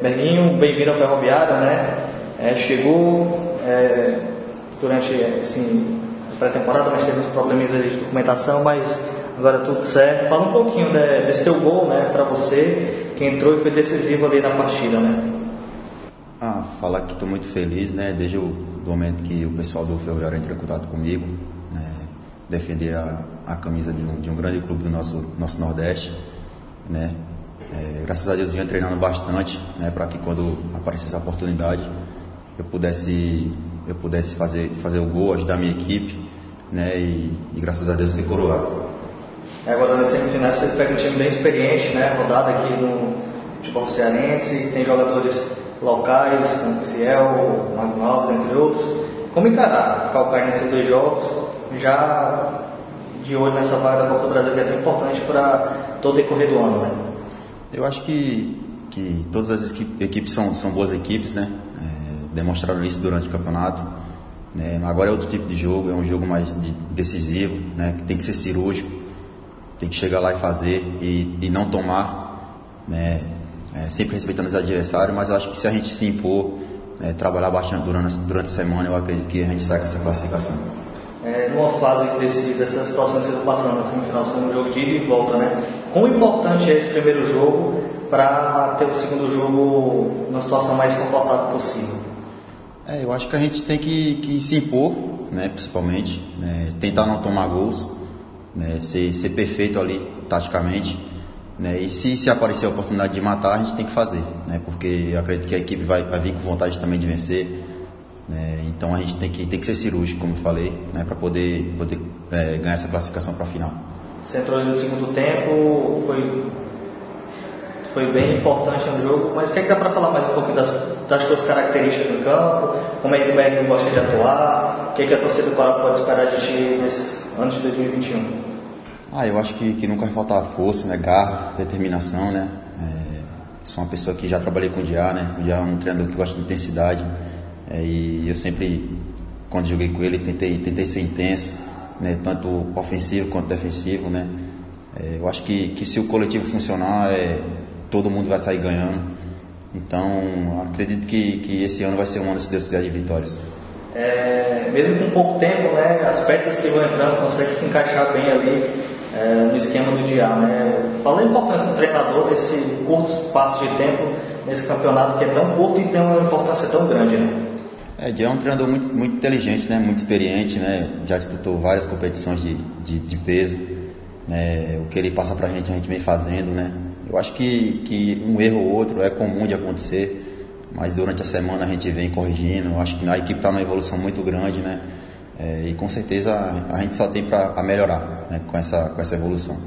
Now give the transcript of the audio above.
Berguinho, bem-vindo ao Ferroviário, né? É, chegou é, durante assim, a pré-temporada, mas teve uns problemas de documentação, mas agora tudo certo. Fala um pouquinho né, desse teu gol, né, para você, que entrou e foi decisivo ali na partida, né? Ah, falar que estou muito feliz, né, desde o momento que o pessoal do Ferroviário entrou em contato comigo, né, defender a, a camisa de um, de um, grande clube do nosso, nosso Nordeste, né, é, graças a Deus eu venho treinando bastante, né, para que quando aparecesse a oportunidade eu pudesse eu pudesse fazer fazer o gol, ajudar a minha equipe, né, e, e graças a Deus fui coroado. Agora na semifinal vocês pegam um time bem experiente, né, rodado aqui no futebol cearense, tem jogadores locais, como Ciel, Magno entre outros. Como encarar Calcaia nesses dois jogos, já de olho nessa vaga da Copa do Brasil que é tão importante para todo o decorrer do ano, né? Eu acho que, que todas as equipes são, são boas equipes, né? É, demonstraram isso durante o campeonato. Né? Agora é outro tipo de jogo, é um jogo mais de, decisivo, né? Que tem que ser cirúrgico, tem que chegar lá e fazer e, e não tomar, né? É, sempre respeitando os adversários, mas eu acho que se a gente se impor, é, trabalhar bastante durante, durante a semana, eu acredito que a gente sai com essa classificação. É, numa fase desse, dessa situação que você está passando, na semifinal, sendo um jogo de ida e volta, né? Quão importante é esse primeiro jogo para ter o segundo jogo numa situação mais confortável possível? É, eu acho que a gente tem que, que se impor, né, principalmente, né, tentar não tomar gols, né, ser, ser perfeito ali taticamente. Né, e se, se aparecer a oportunidade de matar, a gente tem que fazer, né, porque eu acredito que a equipe vai, vai vir com vontade também de vencer. Né, então a gente tem que, tem que ser cirúrgico, como eu falei, né, para poder, poder é, ganhar essa classificação para a final. Você entrou ali no segundo tempo, foi, foi bem importante no jogo, mas o que, é que dá para falar mais um pouco das, das suas características no campo? Como é que o Berg gosta de atuar? O que, é que a torcida do Coral pode esperar de ti nesse ano de 2021? Ah, eu acho que, que nunca vai faltar força, né? garra, determinação, né? É, sou uma pessoa que já trabalhei com o Diá, né? O Diá é um treinador que gosta de intensidade e eu sempre, quando joguei com ele, tentei, tentei ser intenso, né? Tanto ofensivo quanto defensivo, né? É, eu acho que, que se o coletivo funcionar, é, todo mundo vai sair ganhando. Então, acredito que, que esse ano vai ser um ano, se Deus quiser, de vitórias. É, mesmo com pouco tempo, né, as peças que vão entrando conseguem se encaixar bem ali é, no esquema do dia. Né? Fala a importância do treinador desse curto espaço de tempo nesse campeonato que é tão curto e tem uma importância tão grande. Né? É, Dia é um treinador muito, muito inteligente, né? muito experiente, né? já disputou várias competições de, de, de peso. Né? O que ele passa para a gente, a gente vem fazendo. Né? Eu acho que, que um erro ou outro é comum de acontecer, mas durante a semana a gente vem corrigindo. Eu acho que a equipe está numa evolução muito grande. Né? É, e com certeza a gente só tem para melhorar né, com, essa, com essa evolução.